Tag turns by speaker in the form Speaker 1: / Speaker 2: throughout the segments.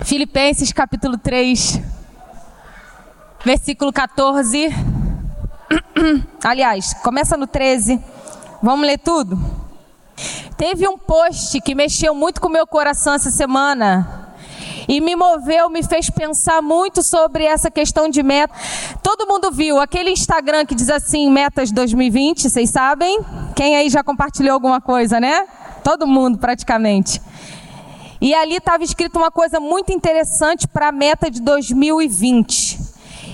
Speaker 1: Filipenses capítulo 3, versículo 14. Aliás, começa no 13. Vamos ler tudo? Teve um post que mexeu muito com o meu coração essa semana. E me moveu, me fez pensar muito sobre essa questão de meta. Todo mundo viu aquele Instagram que diz assim, metas 2020, vocês sabem? Quem aí já compartilhou alguma coisa, né? Todo mundo praticamente. E ali estava escrito uma coisa muito interessante para a meta de 2020.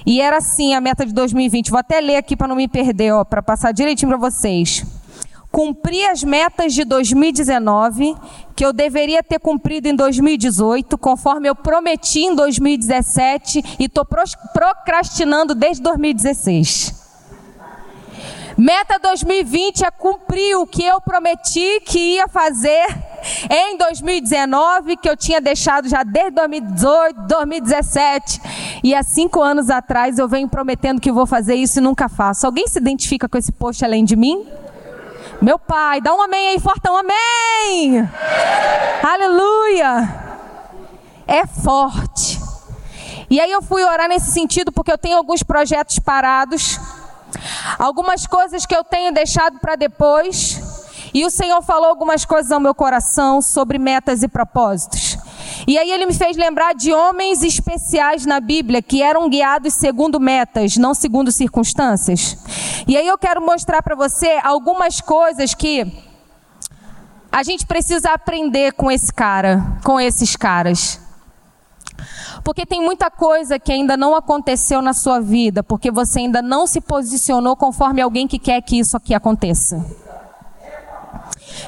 Speaker 1: E era assim a meta de 2020. Vou até ler aqui para não me perder, para passar direitinho para vocês. Cumprir as metas de 2019 que eu deveria ter cumprido em 2018, conforme eu prometi em 2017 e estou procrastinando desde 2016. Meta 2020 é cumprir o que eu prometi que ia fazer em 2019, que eu tinha deixado já desde 2018, 2017. E há cinco anos atrás eu venho prometendo que vou fazer isso e nunca faço. Alguém se identifica com esse post além de mim? Meu pai, dá um amém aí, fortão, amém! Aleluia! É forte. E aí eu fui orar nesse sentido porque eu tenho alguns projetos parados algumas coisas que eu tenho deixado para depois, e o Senhor falou algumas coisas ao meu coração sobre metas e propósitos. E aí ele me fez lembrar de homens especiais na Bíblia que eram guiados segundo metas, não segundo circunstâncias. E aí eu quero mostrar para você algumas coisas que a gente precisa aprender com esse cara, com esses caras. Porque tem muita coisa que ainda não aconteceu na sua vida, porque você ainda não se posicionou conforme alguém que quer que isso aqui aconteça.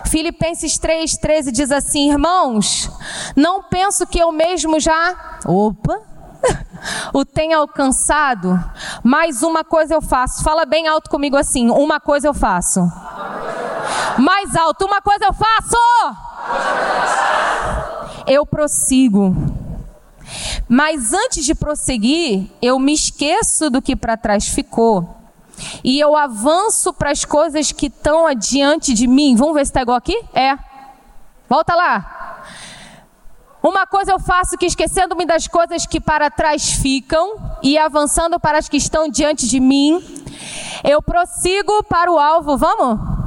Speaker 1: Filipenses 3,13 diz assim: Irmãos, não penso que eu mesmo já. Opa! o tenha alcançado, mas uma coisa eu faço. Fala bem alto comigo assim: uma coisa eu faço. Mais alto, uma coisa eu faço. Eu prossigo mas antes de prosseguir, eu me esqueço do que para trás ficou. E eu avanço para as coisas que estão adiante de mim. Vamos ver se está igual aqui? É. Volta lá. Uma coisa eu faço que esquecendo-me das coisas que para trás ficam e avançando para as que estão diante de mim, eu prossigo para o alvo. Vamos?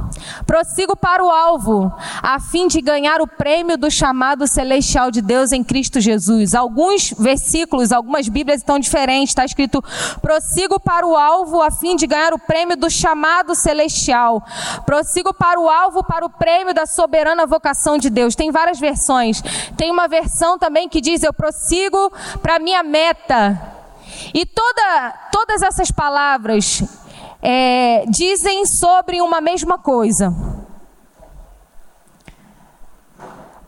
Speaker 1: Prossigo para o alvo, a fim de ganhar o prêmio do chamado celestial de Deus em Cristo Jesus. Alguns versículos, algumas Bíblias estão diferentes. Está escrito: prossigo para o alvo, a fim de ganhar o prêmio do chamado celestial. Prossigo para o alvo, para o prêmio da soberana vocação de Deus. Tem várias versões. Tem uma versão também que diz: eu prossigo para a minha meta. E toda, todas essas palavras é, dizem sobre uma mesma coisa.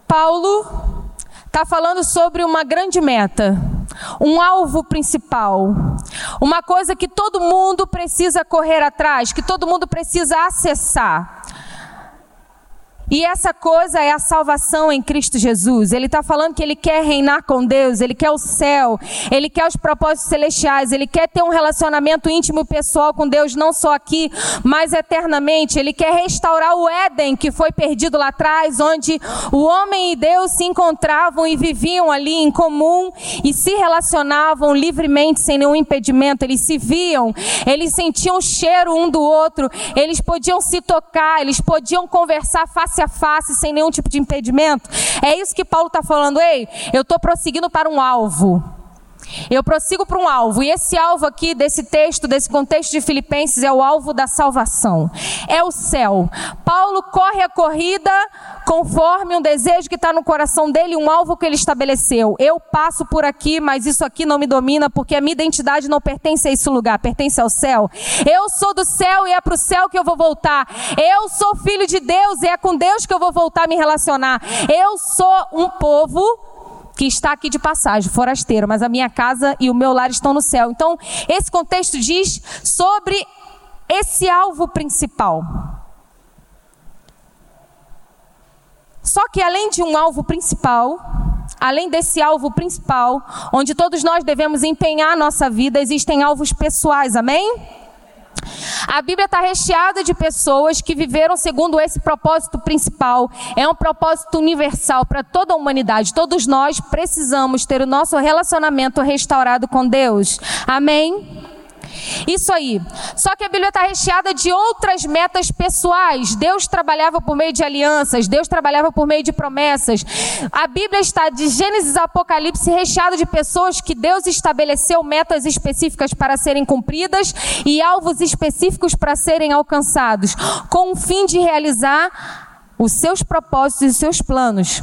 Speaker 1: Paulo está falando sobre uma grande meta, um alvo principal, uma coisa que todo mundo precisa correr atrás, que todo mundo precisa acessar. E essa coisa é a salvação em Cristo Jesus. Ele está falando que ele quer reinar com Deus, ele quer o céu, ele quer os propósitos celestiais, ele quer ter um relacionamento íntimo e pessoal com Deus, não só aqui, mas eternamente. Ele quer restaurar o Éden que foi perdido lá atrás, onde o homem e Deus se encontravam e viviam ali em comum e se relacionavam livremente, sem nenhum impedimento. Eles se viam, eles sentiam o cheiro um do outro, eles podiam se tocar, eles podiam conversar facilmente face a face, sem nenhum tipo de impedimento. É isso que Paulo está falando. Ei, eu estou prosseguindo para um alvo. Eu prossigo para um alvo, e esse alvo aqui, desse texto, desse contexto de Filipenses, é o alvo da salvação, é o céu. Paulo corre a corrida conforme um desejo que está no coração dele, um alvo que ele estabeleceu. Eu passo por aqui, mas isso aqui não me domina, porque a minha identidade não pertence a esse lugar, pertence ao céu. Eu sou do céu e é para o céu que eu vou voltar. Eu sou filho de Deus e é com Deus que eu vou voltar a me relacionar. Eu sou um povo que está aqui de passagem, forasteiro, mas a minha casa e o meu lar estão no céu. Então, esse contexto diz sobre esse alvo principal. Só que além de um alvo principal, além desse alvo principal, onde todos nós devemos empenhar a nossa vida, existem alvos pessoais, amém? A Bíblia está recheada de pessoas que viveram segundo esse propósito principal. É um propósito universal para toda a humanidade. Todos nós precisamos ter o nosso relacionamento restaurado com Deus. Amém? Isso aí. Só que a Bíblia está recheada de outras metas pessoais. Deus trabalhava por meio de alianças, Deus trabalhava por meio de promessas. A Bíblia está de Gênesis a Apocalipse recheada de pessoas que Deus estabeleceu metas específicas para serem cumpridas e alvos específicos para serem alcançados, com o fim de realizar os seus propósitos e os seus planos.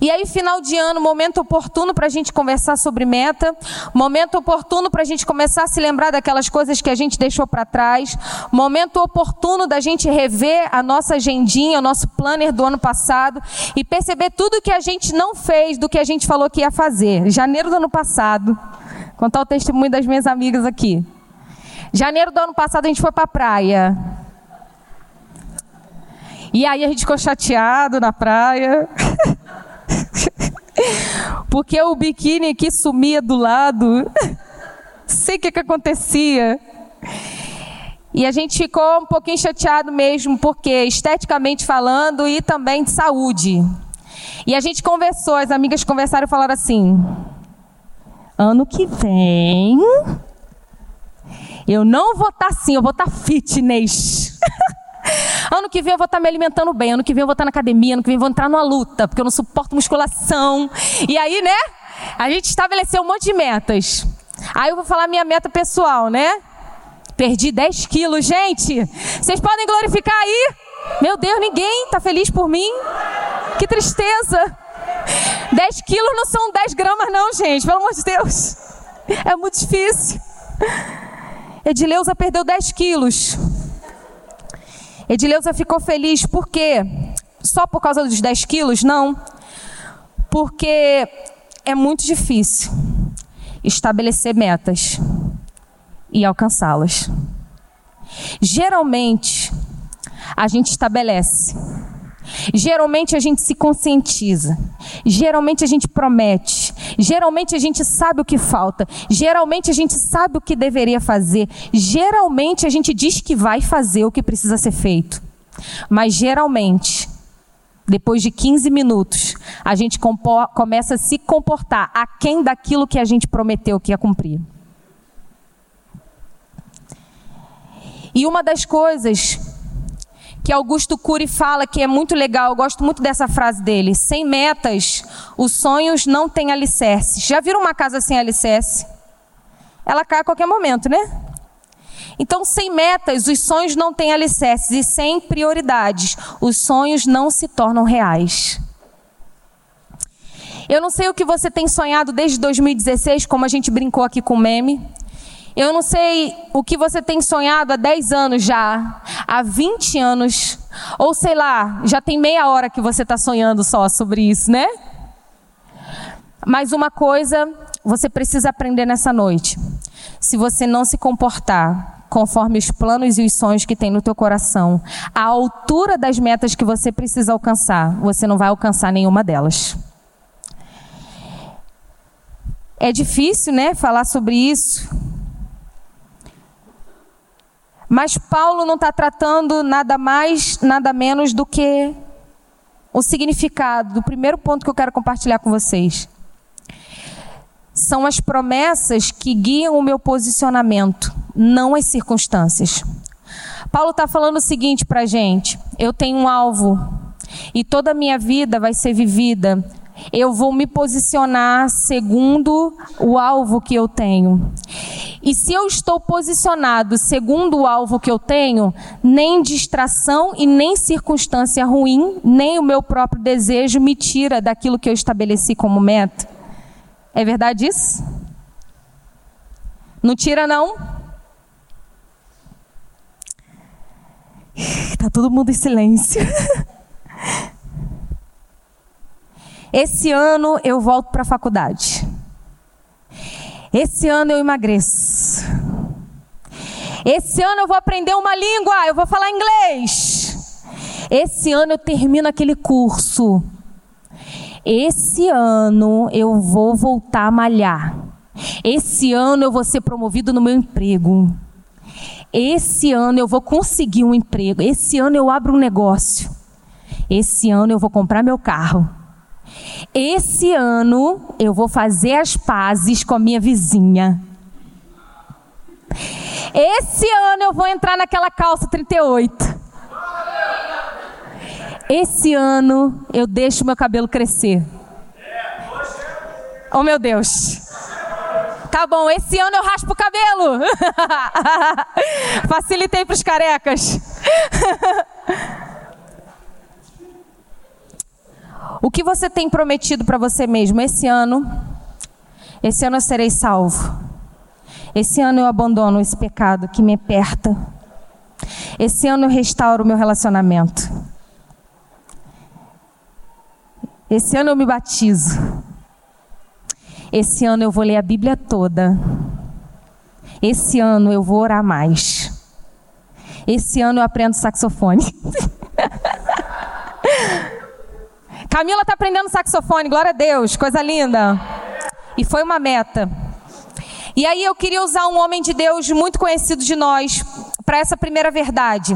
Speaker 1: E aí, final de ano, momento oportuno para a gente conversar sobre meta, momento oportuno para a gente começar a se lembrar daquelas coisas que a gente deixou para trás, momento oportuno da gente rever a nossa agendinha, o nosso planner do ano passado e perceber tudo que a gente não fez do que a gente falou que ia fazer. Janeiro do ano passado, contar o testemunho das minhas amigas aqui. Janeiro do ano passado a gente foi para a praia. E aí a gente ficou chateado na praia. Porque o biquíni aqui sumia do lado. Sei o que, que acontecia. E a gente ficou um pouquinho chateado mesmo, porque esteticamente falando e também de saúde. E a gente conversou, as amigas conversaram e falaram assim: ano que vem, eu não vou estar tá assim, eu vou estar tá fitness. Ano que vem eu vou estar me alimentando bem, ano que vem eu vou estar na academia, ano que vem eu vou entrar numa luta, porque eu não suporto musculação. E aí, né? A gente estabeleceu um monte de metas. Aí eu vou falar minha meta pessoal, né? Perdi 10 quilos, gente. Vocês podem glorificar aí? Meu Deus, ninguém está feliz por mim? Que tristeza. 10 quilos não são 10 gramas, não, gente. Pelo amor de Deus. É muito difícil. Edileuza perdeu 10 quilos. Edileuza ficou feliz por quê? Só por causa dos 10 quilos? Não. Porque é muito difícil estabelecer metas e alcançá-las. Geralmente, a gente estabelece Geralmente a gente se conscientiza. Geralmente a gente promete. Geralmente a gente sabe o que falta. Geralmente a gente sabe o que deveria fazer. Geralmente a gente diz que vai fazer o que precisa ser feito. Mas geralmente, depois de 15 minutos, a gente começa a se comportar aquém daquilo que a gente prometeu que ia cumprir. E uma das coisas que Augusto Cury fala que é muito legal, eu gosto muito dessa frase dele. Sem metas, os sonhos não têm alicerce. Já viram uma casa sem alicerce? Ela cai a qualquer momento, né? Então, sem metas, os sonhos não têm alicerces. E sem prioridades, os sonhos não se tornam reais. Eu não sei o que você tem sonhado desde 2016, como a gente brincou aqui com o meme. Eu não sei o que você tem sonhado há 10 anos já, há 20 anos, ou sei lá, já tem meia hora que você está sonhando só sobre isso, né? Mas uma coisa você precisa aprender nessa noite. Se você não se comportar conforme os planos e os sonhos que tem no teu coração, a altura das metas que você precisa alcançar, você não vai alcançar nenhuma delas. É difícil, né, falar sobre isso, mas Paulo não está tratando nada mais, nada menos do que o significado do primeiro ponto que eu quero compartilhar com vocês. São as promessas que guiam o meu posicionamento, não as circunstâncias. Paulo está falando o seguinte para a gente: eu tenho um alvo e toda a minha vida vai ser vivida eu vou me posicionar segundo o alvo que eu tenho. E se eu estou posicionado segundo o alvo que eu tenho, nem distração e nem circunstância ruim, nem o meu próprio desejo me tira daquilo que eu estabeleci como meta. É verdade isso? Não tira não? Tá todo mundo em silêncio. Esse ano eu volto para a faculdade. Esse ano eu emagreço. Esse ano eu vou aprender uma língua, eu vou falar inglês. Esse ano eu termino aquele curso. Esse ano eu vou voltar a malhar. Esse ano eu vou ser promovido no meu emprego. Esse ano eu vou conseguir um emprego. Esse ano eu abro um negócio. Esse ano eu vou comprar meu carro. Esse ano eu vou fazer as pazes com a minha vizinha. Esse ano eu vou entrar naquela calça 38. Esse ano eu deixo meu cabelo crescer. Oh meu Deus. Tá bom, esse ano eu raspo o cabelo. Facilitei para os carecas. o que você tem prometido para você mesmo esse ano? Esse ano eu serei salvo. Esse ano eu abandono esse pecado que me aperta. Esse ano eu restauro o meu relacionamento. Esse ano eu me batizo. Esse ano eu vou ler a Bíblia toda. Esse ano eu vou orar mais. Esse ano eu aprendo saxofone. Camila está aprendendo saxofone, glória a Deus, coisa linda. E foi uma meta. E aí eu queria usar um homem de Deus muito conhecido de nós para essa primeira verdade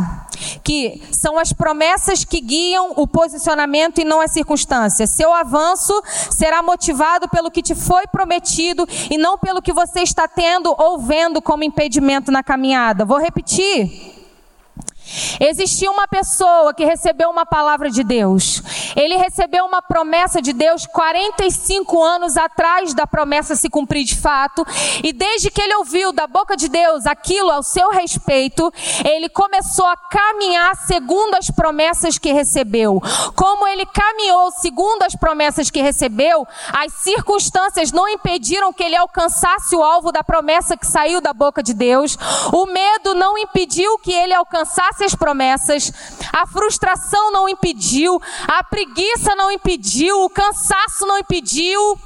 Speaker 1: que são as promessas que guiam o posicionamento e não as circunstâncias. Seu avanço será motivado pelo que te foi prometido e não pelo que você está tendo ou vendo como impedimento na caminhada. Vou repetir. Existia uma pessoa que recebeu uma palavra de Deus. Ele recebeu uma promessa de Deus 45 anos atrás da promessa se cumprir de fato. E desde que ele ouviu da boca de Deus aquilo ao seu respeito, ele começou a caminhar segundo as promessas que recebeu. Como ele caminhou segundo as promessas que recebeu, as circunstâncias não impediram que ele alcançasse o alvo da promessa que saiu da boca de Deus. O medo não impediu que ele alcançasse as promessas, a frustração não impediu, a preguiça não impediu, o cansaço não impediu,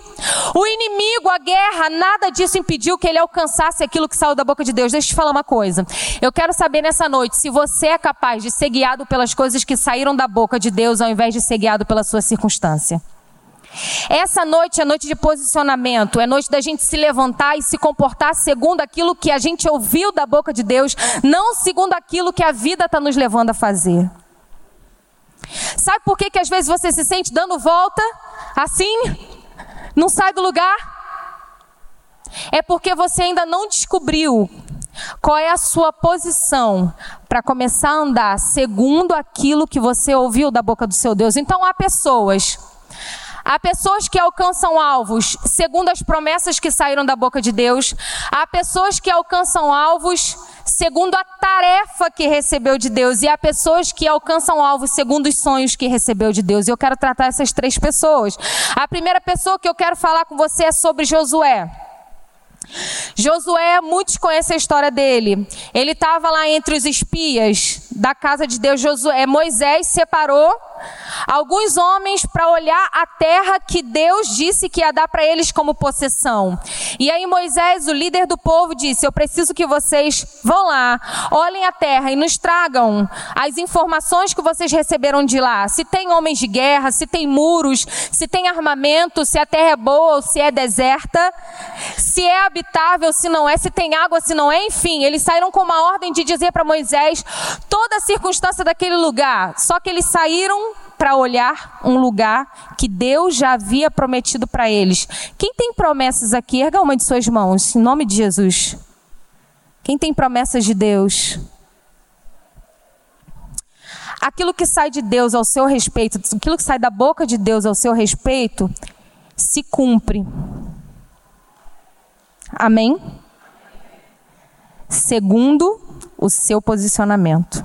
Speaker 1: o inimigo, a guerra, nada disso impediu que ele alcançasse aquilo que saiu da boca de Deus. Deixa eu te falar uma coisa. Eu quero saber nessa noite se você é capaz de ser guiado pelas coisas que saíram da boca de Deus ao invés de ser guiado pela sua circunstância. Essa noite é noite de posicionamento, é noite da gente se levantar e se comportar segundo aquilo que a gente ouviu da boca de Deus, não segundo aquilo que a vida está nos levando a fazer. Sabe por que, que às vezes você se sente dando volta assim? Não sai do lugar? É porque você ainda não descobriu qual é a sua posição para começar a andar segundo aquilo que você ouviu da boca do seu Deus. Então há pessoas Há pessoas que alcançam alvos segundo as promessas que saíram da boca de Deus. Há pessoas que alcançam alvos segundo a tarefa que recebeu de Deus. E há pessoas que alcançam alvos segundo os sonhos que recebeu de Deus. E eu quero tratar essas três pessoas. A primeira pessoa que eu quero falar com você é sobre Josué. Josué, muitos conhecem a história dele. Ele estava lá entre os espias da casa de Deus. Josué, Moisés separou alguns homens para olhar a terra que Deus disse que ia dar para eles como possessão. E aí Moisés, o líder do povo, disse: Eu preciso que vocês vão lá, olhem a terra e nos tragam as informações que vocês receberam de lá. Se tem homens de guerra, se tem muros, se tem armamento, se a terra é boa ou se é deserta, se é habitável, se não é, se tem água, se não é, enfim. Eles saíram com uma ordem de dizer para Moisés toda a circunstância daquele lugar. Só que eles saíram para olhar um lugar que Deus já havia prometido para eles. Quem tem promessas aqui, erga uma de suas mãos, em nome de Jesus. Quem tem promessas de Deus? Aquilo que sai de Deus ao seu respeito, aquilo que sai da boca de Deus ao seu respeito, se cumpre. Amém? Segundo o seu posicionamento.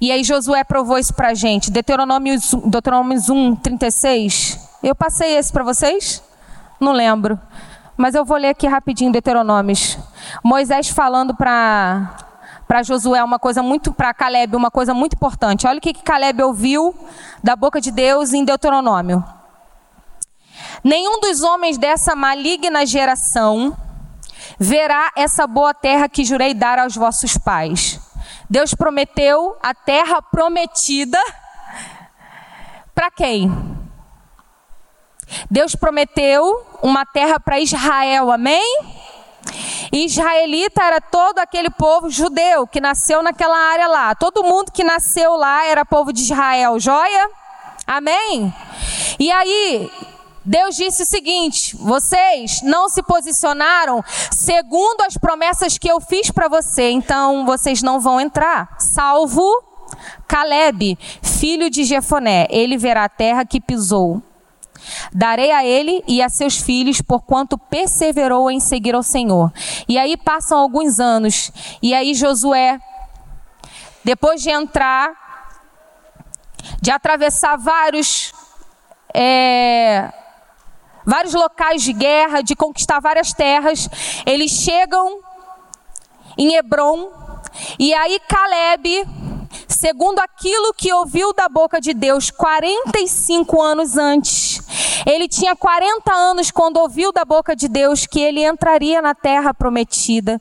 Speaker 1: E aí Josué provou isso para a gente. Deuteronômio, Deuteronômio 1, 36. Eu passei esse para vocês? Não lembro. Mas eu vou ler aqui rapidinho Deuteronômios. Moisés falando para para Josué uma coisa muito para Caleb uma coisa muito importante. Olha o que, que Caleb ouviu da boca de Deus em Deuteronômio. Nenhum dos homens dessa maligna geração verá essa boa terra que jurei dar aos vossos pais Deus prometeu a terra prometida para quem? Deus prometeu uma terra para Israel, amém? Israelita era todo aquele povo judeu que nasceu naquela área lá. Todo mundo que nasceu lá era povo de Israel, joia? Amém? E aí, Deus disse o seguinte: vocês não se posicionaram segundo as promessas que eu fiz para você, então vocês não vão entrar, salvo Caleb, filho de Jefoné. Ele verá a terra que pisou. Darei a ele e a seus filhos, porquanto perseverou em seguir ao Senhor. E aí passam alguns anos, e aí Josué, depois de entrar, de atravessar vários é, vários locais de guerra, de conquistar várias terras. Eles chegam em Hebron e aí Caleb, segundo aquilo que ouviu da boca de Deus 45 anos antes, ele tinha 40 anos quando ouviu da boca de Deus que ele entraria na terra prometida.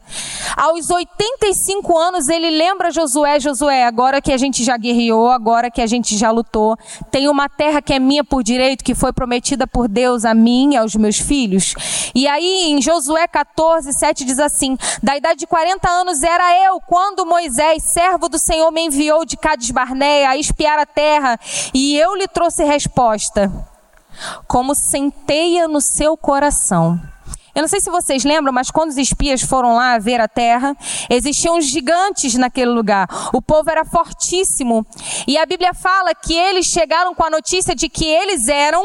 Speaker 1: Aos 85 anos ele lembra Josué, Josué, agora que a gente já guerreou, agora que a gente já lutou, tem uma terra que é minha por direito, que foi prometida por Deus a mim e aos meus filhos. E aí em Josué 14, 7 diz assim: Da idade de 40 anos era eu quando Moisés, servo do Senhor, me enviou de Cades Barneia a espiar a terra, e eu lhe trouxe resposta como centeia no seu coração. Eu não sei se vocês lembram, mas quando os espias foram lá ver a terra, existiam gigantes naquele lugar. O povo era fortíssimo. E a Bíblia fala que eles chegaram com a notícia de que eles eram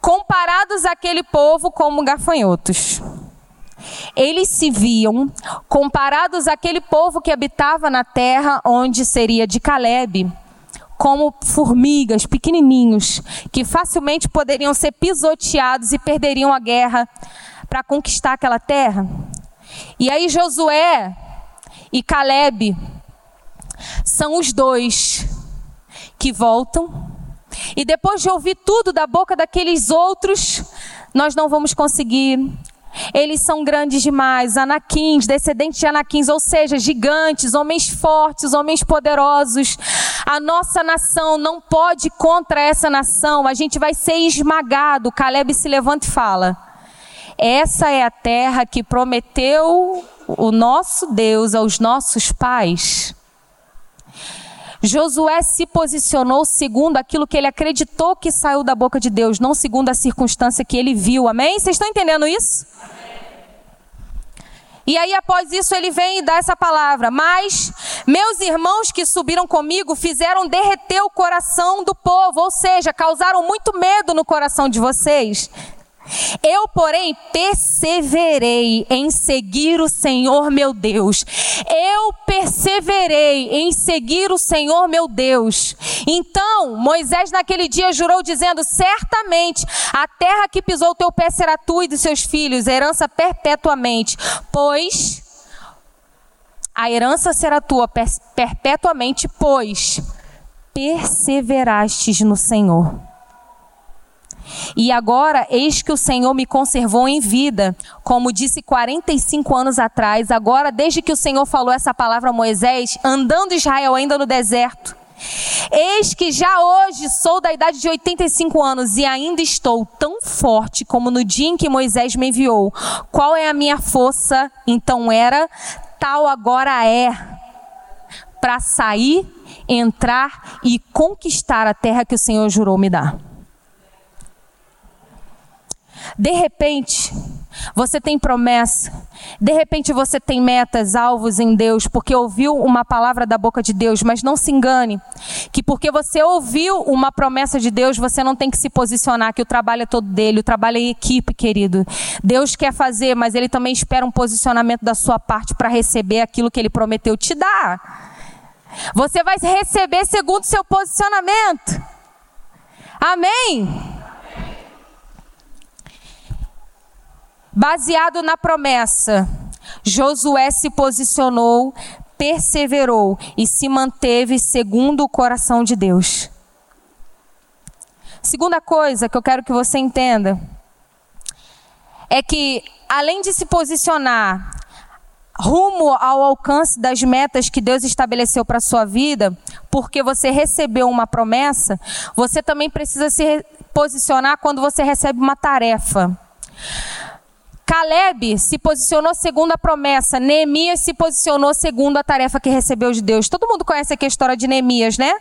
Speaker 1: comparados àquele povo como gafanhotos. Eles se viam comparados àquele povo que habitava na terra onde seria de Caleb como formigas, pequenininhos, que facilmente poderiam ser pisoteados e perderiam a guerra para conquistar aquela terra. E aí Josué e Caleb são os dois que voltam. E depois de ouvir tudo da boca daqueles outros, nós não vamos conseguir eles são grandes demais, anaquins, descendentes de anaquins, ou seja, gigantes, homens fortes, homens poderosos. A nossa nação não pode contra essa nação, a gente vai ser esmagado. Caleb se levanta e fala: Essa é a terra que prometeu o nosso Deus aos nossos pais. Josué se posicionou segundo aquilo que ele acreditou que saiu da boca de Deus, não segundo a circunstância que ele viu. Amém? Vocês estão entendendo isso? E aí, após isso, ele vem e dá essa palavra. Mas meus irmãos que subiram comigo fizeram derreter o coração do povo, ou seja, causaram muito medo no coração de vocês. Eu, porém, perseverei em seguir o Senhor meu Deus. Eu perseverei em seguir o Senhor meu Deus. Então, Moisés naquele dia jurou, dizendo: Certamente a terra que pisou teu pé será tua e dos seus filhos, herança perpetuamente. Pois a herança será tua perpetuamente, pois perseverastes no Senhor. E agora, eis que o Senhor me conservou em vida, como disse 45 anos atrás. Agora, desde que o Senhor falou essa palavra a Moisés, andando Israel ainda no deserto. Eis que já hoje sou da idade de 85 anos e ainda estou tão forte como no dia em que Moisés me enviou. Qual é a minha força? Então era, tal agora é, para sair, entrar e conquistar a terra que o Senhor jurou me dar. De repente, você tem promessa. De repente você tem metas, alvos em Deus, porque ouviu uma palavra da boca de Deus, mas não se engane, que porque você ouviu uma promessa de Deus, você não tem que se posicionar, que o trabalho é todo dele, o trabalho é em equipe, querido. Deus quer fazer, mas ele também espera um posicionamento da sua parte para receber aquilo que ele prometeu te dar. Você vai receber segundo seu posicionamento. Amém? Baseado na promessa, Josué se posicionou, perseverou e se manteve segundo o coração de Deus. Segunda coisa que eu quero que você entenda é que, além de se posicionar rumo ao alcance das metas que Deus estabeleceu para a sua vida, porque você recebeu uma promessa, você também precisa se posicionar quando você recebe uma tarefa. Caleb se posicionou segundo a promessa, Neemias se posicionou segundo a tarefa que recebeu de Deus. Todo mundo conhece aqui a história de Neemias, né?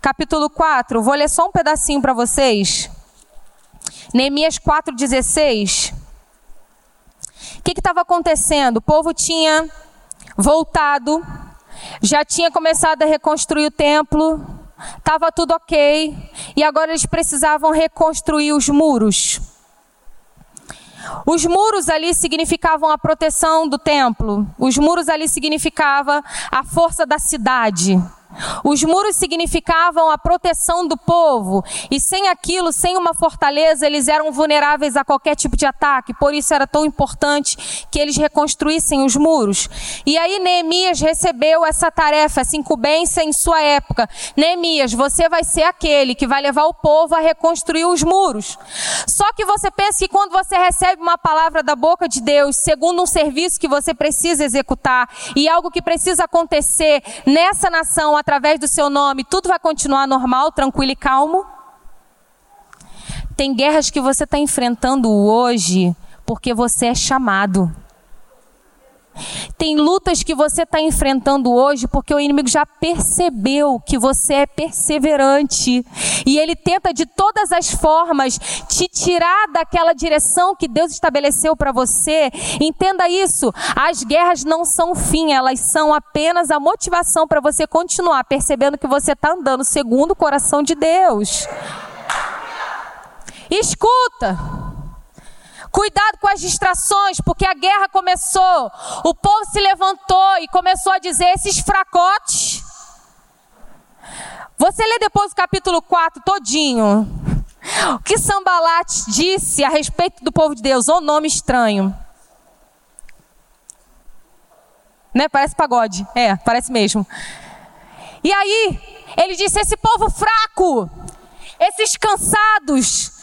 Speaker 1: Capítulo 4, vou ler só um pedacinho para vocês. Neemias 4,16. O que estava acontecendo? O povo tinha voltado, já tinha começado a reconstruir o templo, estava tudo ok, e agora eles precisavam reconstruir os muros. Os muros ali significavam a proteção do templo. Os muros ali significava a força da cidade. Os muros significavam a proteção do povo, e sem aquilo, sem uma fortaleza, eles eram vulneráveis a qualquer tipo de ataque. Por isso era tão importante que eles reconstruíssem os muros. E aí Neemias recebeu essa tarefa, essa incumbência em sua época. Neemias, você vai ser aquele que vai levar o povo a reconstruir os muros. Só que você pensa que quando você recebe uma palavra da boca de Deus, segundo um serviço que você precisa executar e algo que precisa acontecer nessa nação através do seu nome, tudo vai continuar normal, tranquilo e calmo? Tem guerras que você está enfrentando hoje porque você é chamado. Tem lutas que você está enfrentando hoje porque o inimigo já percebeu que você é perseverante. E ele tenta de todas as formas te tirar daquela direção que Deus estabeleceu para você. Entenda isso. As guerras não são fim, elas são apenas a motivação para você continuar percebendo que você está andando segundo o coração de Deus. Escuta. Cuidado com as distrações, porque a guerra começou. O povo se levantou e começou a dizer: esses fracotes. Você lê depois o capítulo 4 todinho. O que Sambalat disse a respeito do povo de Deus? Ô nome estranho. Né? Parece pagode. É, parece mesmo. E aí, ele disse: esse povo fraco, esses cansados,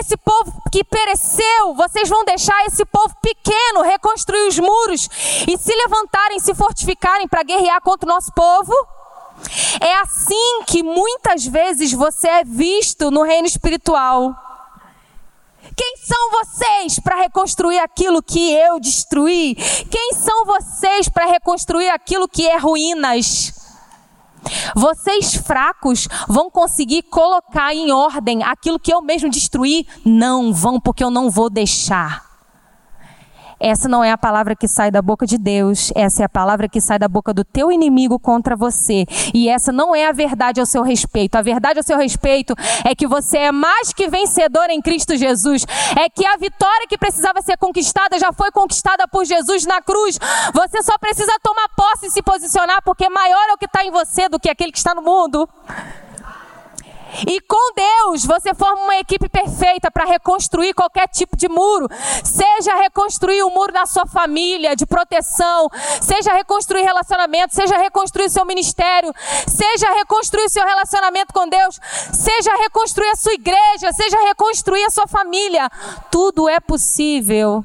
Speaker 1: esse povo que pereceu, vocês vão deixar esse povo pequeno reconstruir os muros e se levantarem, se fortificarem para guerrear contra o nosso povo? É assim que muitas vezes você é visto no reino espiritual. Quem são vocês para reconstruir aquilo que eu destruí? Quem são vocês para reconstruir aquilo que é ruínas? Vocês fracos vão conseguir colocar em ordem aquilo que eu mesmo destruí? Não vão, porque eu não vou deixar. Essa não é a palavra que sai da boca de Deus, essa é a palavra que sai da boca do teu inimigo contra você. E essa não é a verdade ao seu respeito. A verdade ao seu respeito é que você é mais que vencedor em Cristo Jesus. É que a vitória que precisava ser conquistada já foi conquistada por Jesus na cruz. Você só precisa tomar posse e se posicionar, porque maior é o que está em você do que aquele que está no mundo. E com Deus, você forma uma equipe perfeita para reconstruir qualquer tipo de muro. Seja reconstruir o um muro da sua família, de proteção, seja reconstruir relacionamento, seja reconstruir seu ministério, seja reconstruir seu relacionamento com Deus, seja reconstruir a sua igreja, seja reconstruir a sua família. Tudo é possível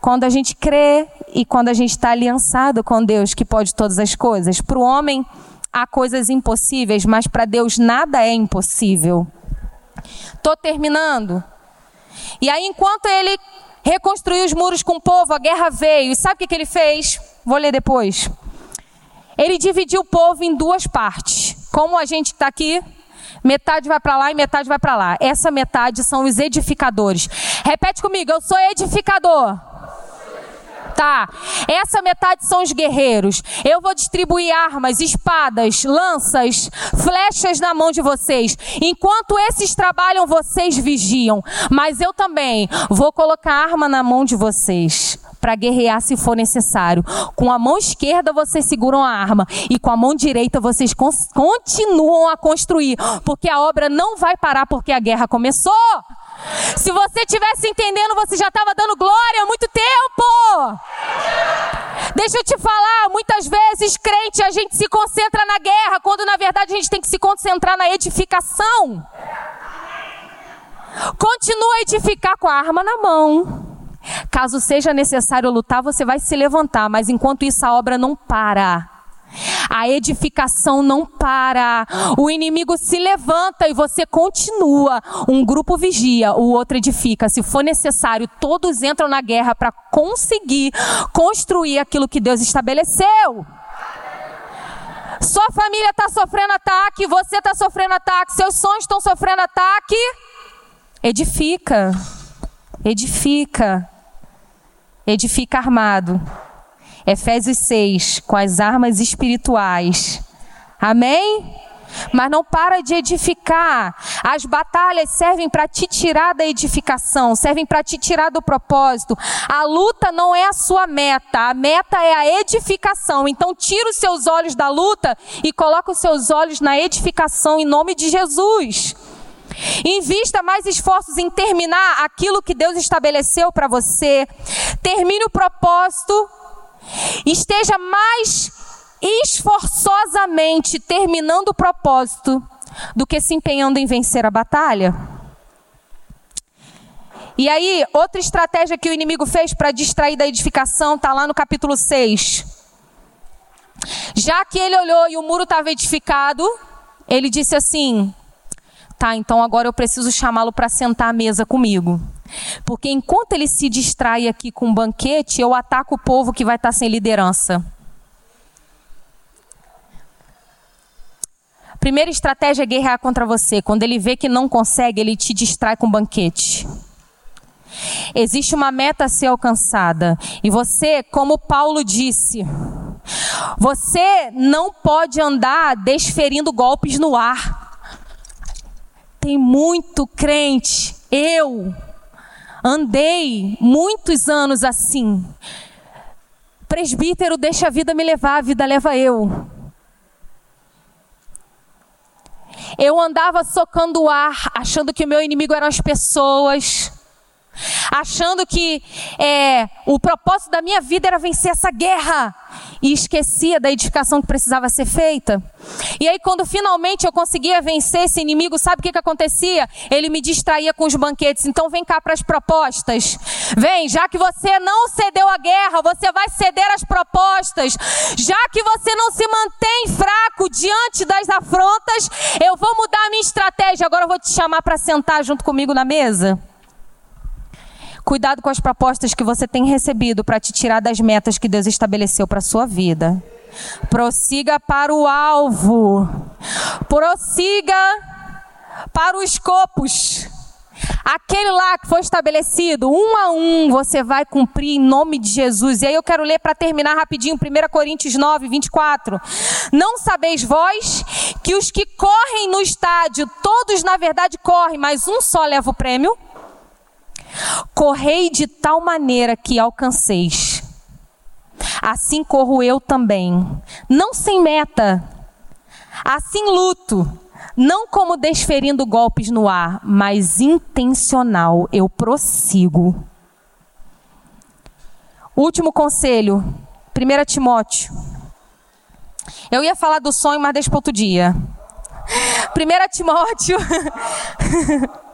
Speaker 1: quando a gente crê e quando a gente está aliançado com Deus que pode todas as coisas. Para o homem, há coisas impossíveis, mas para Deus nada é impossível. Estou terminando. E aí, enquanto ele reconstruiu os muros com o povo, a guerra veio. E sabe o que, que ele fez? Vou ler depois. Ele dividiu o povo em duas partes. Como a gente está aqui, metade vai para lá e metade vai para lá. Essa metade são os edificadores. Repete comigo, eu sou edificador. Tá. Essa metade são os guerreiros. Eu vou distribuir armas, espadas, lanças, flechas na mão de vocês. Enquanto esses trabalham, vocês vigiam. Mas eu também vou colocar arma na mão de vocês para guerrear se for necessário. Com a mão esquerda vocês seguram a arma e com a mão direita vocês continuam a construir, porque a obra não vai parar porque a guerra começou. Se você tivesse entendendo, você já estava dando glória há muito tempo. Deixa eu te falar, muitas vezes, crente, a gente se concentra na guerra, quando na verdade a gente tem que se concentrar na edificação. Continua a edificar com a arma na mão. Caso seja necessário lutar, você vai se levantar, mas enquanto isso a obra não para. A edificação não para. O inimigo se levanta e você continua. Um grupo vigia, o outro edifica. Se for necessário, todos entram na guerra para conseguir construir aquilo que Deus estabeleceu. Sua família está sofrendo ataque, você está sofrendo ataque, seus sonhos estão sofrendo ataque. Edifica, edifica, edifica armado. Efésios 6, com as armas espirituais. Amém? Mas não para de edificar. As batalhas servem para te tirar da edificação, servem para te tirar do propósito. A luta não é a sua meta, a meta é a edificação. Então tira os seus olhos da luta e coloca os seus olhos na edificação em nome de Jesus. Invista mais esforços em terminar aquilo que Deus estabeleceu para você. Termine o propósito esteja mais esforçosamente terminando o propósito do que se empenhando em vencer a batalha? E aí, outra estratégia que o inimigo fez para distrair da edificação está lá no capítulo 6. Já que ele olhou e o muro estava edificado, ele disse assim: Tá, então agora eu preciso chamá-lo para sentar à mesa comigo. Porque enquanto ele se distrai aqui com um banquete, eu ataco o povo que vai estar sem liderança. Primeira estratégia é guerrear contra você. Quando ele vê que não consegue, ele te distrai com um banquete. Existe uma meta a ser alcançada. E você, como Paulo disse, você não pode andar desferindo golpes no ar. Tem muito crente, eu, Andei muitos anos assim. Presbítero, deixa a vida me levar, a vida leva eu. Eu andava socando o ar, achando que o meu inimigo eram as pessoas achando que é, o propósito da minha vida era vencer essa guerra e esquecia da edificação que precisava ser feita. E aí, quando finalmente eu conseguia vencer esse inimigo, sabe o que, que acontecia? Ele me distraía com os banquetes. Então, vem cá para as propostas. Vem, já que você não cedeu à guerra, você vai ceder às propostas. Já que você não se mantém fraco diante das afrontas, eu vou mudar a minha estratégia. Agora eu vou te chamar para sentar junto comigo na mesa. Cuidado com as propostas que você tem recebido para te tirar das metas que Deus estabeleceu para sua vida. Prossiga para o alvo. Prossiga para os escopos. Aquele lá que foi estabelecido, um a um, você vai cumprir em nome de Jesus. E aí eu quero ler para terminar rapidinho, 1 Coríntios 9, 24. Não sabeis vós que os que correm no estádio, todos na verdade correm, mas um só leva o prêmio? Correi de tal maneira que alcanceis. Assim corro eu também, não sem meta, assim luto, não como desferindo golpes no ar, mas intencional, eu prossigo. Último conselho, 1 Timóteo. Eu ia falar do sonho, mas deixa para outro dia. 1 Timóteo.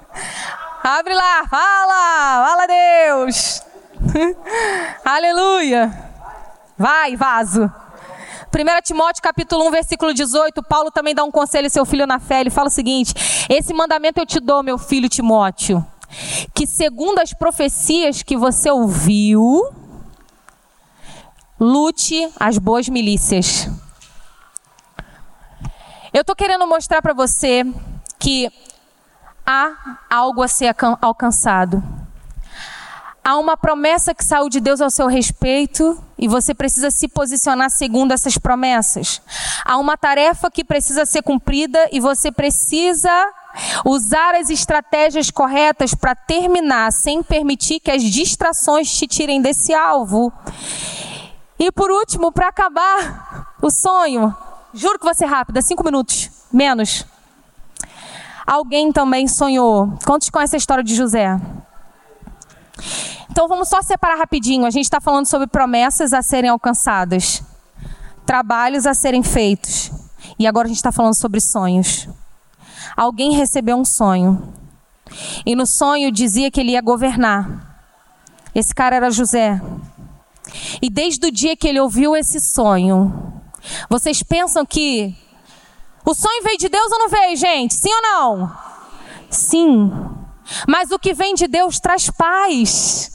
Speaker 1: Abre lá, fala, fala Deus. Aleluia. Vai, vaso. 1 Timóteo capítulo 1, versículo 18, Paulo também dá um conselho ao seu filho na fé. Ele fala o seguinte: Esse mandamento eu te dou, meu filho Timóteo, que segundo as profecias que você ouviu, lute as boas milícias. Eu estou querendo mostrar para você que há algo a ser alcançado. Há uma promessa que saiu de Deus ao seu respeito e você precisa se posicionar segundo essas promessas. Há uma tarefa que precisa ser cumprida e você precisa usar as estratégias corretas para terminar, sem permitir que as distrações te tirem desse alvo. E por último, para acabar o sonho, juro que vai ser rápido, cinco minutos, menos. Alguém também sonhou. Quantos conhecem a história de José? Então vamos só separar rapidinho. A gente está falando sobre promessas a serem alcançadas, trabalhos a serem feitos. E agora a gente está falando sobre sonhos. Alguém recebeu um sonho. E no sonho dizia que ele ia governar. Esse cara era José. E desde o dia que ele ouviu esse sonho, Vocês pensam que o sonho veio de Deus ou não veio, gente? Sim ou não? Sim. Mas o que vem de Deus traz paz.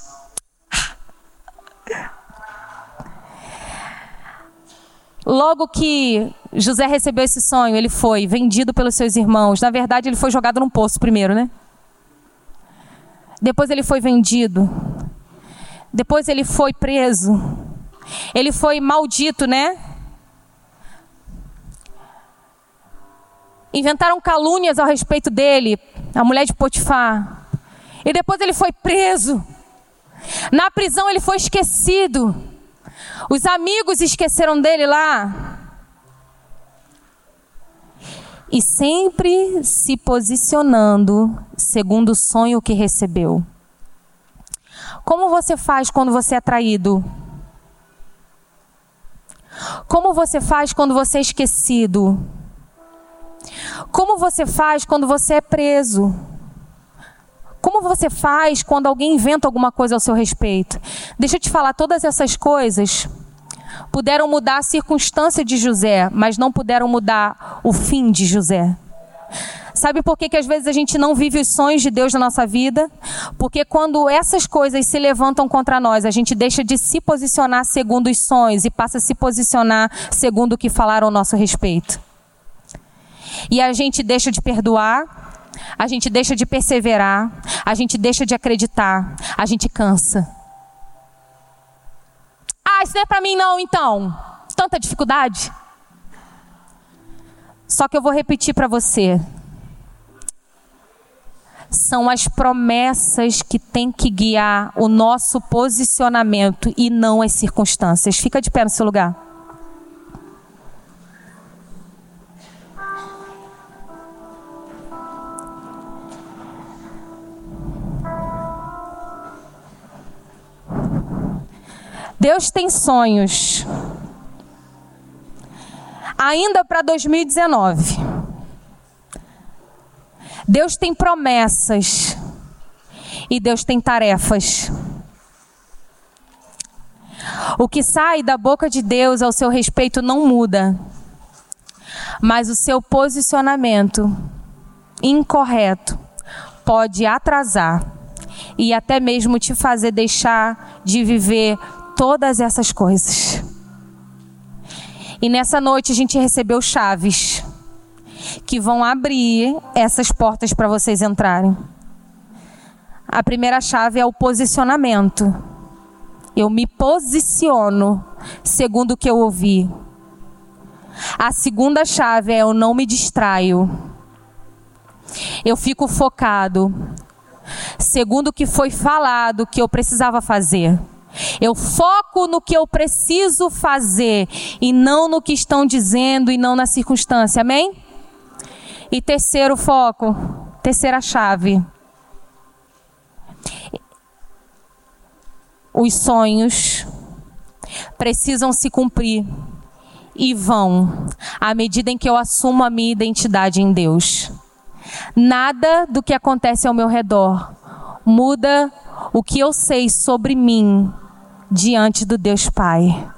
Speaker 1: Logo que José recebeu esse sonho, ele foi vendido pelos seus irmãos. Na verdade, ele foi jogado num poço primeiro, né? Depois ele foi vendido. Depois ele foi preso. Ele foi maldito, né? Inventaram calúnias ao respeito dele, a mulher de Potifar. E depois ele foi preso. Na prisão ele foi esquecido. Os amigos esqueceram dele lá. E sempre se posicionando segundo o sonho que recebeu. Como você faz quando você é traído? Como você faz quando você é esquecido? Como você faz quando você é preso? Como você faz quando alguém inventa alguma coisa ao seu respeito? Deixa eu te falar, todas essas coisas puderam mudar a circunstância de José, mas não puderam mudar o fim de José. Sabe por que, que às vezes a gente não vive os sonhos de Deus na nossa vida? Porque quando essas coisas se levantam contra nós, a gente deixa de se posicionar segundo os sonhos e passa a se posicionar segundo o que falaram ao nosso respeito. E a gente deixa de perdoar, a gente deixa de perseverar, a gente deixa de acreditar, a gente cansa. Ah, isso não é para mim não, então. Tanta dificuldade. Só que eu vou repetir para você. São as promessas que têm que guiar o nosso posicionamento e não as circunstâncias. Fica de pé no seu lugar. Deus tem sonhos. Ainda para 2019. Deus tem promessas. E Deus tem tarefas. O que sai da boca de Deus ao seu respeito não muda. Mas o seu posicionamento incorreto pode atrasar e até mesmo te fazer deixar de viver todas essas coisas. E nessa noite a gente recebeu chaves que vão abrir essas portas para vocês entrarem. A primeira chave é o posicionamento. Eu me posiciono segundo o que eu ouvi. A segunda chave é eu não me distraio. Eu fico focado segundo o que foi falado que eu precisava fazer. Eu foco no que eu preciso fazer e não no que estão dizendo e não na circunstância. Amém? E terceiro foco, terceira chave. Os sonhos precisam se cumprir e vão à medida em que eu assumo a minha identidade em Deus. Nada do que acontece ao meu redor muda o que eu sei sobre mim diante do Deus Pai.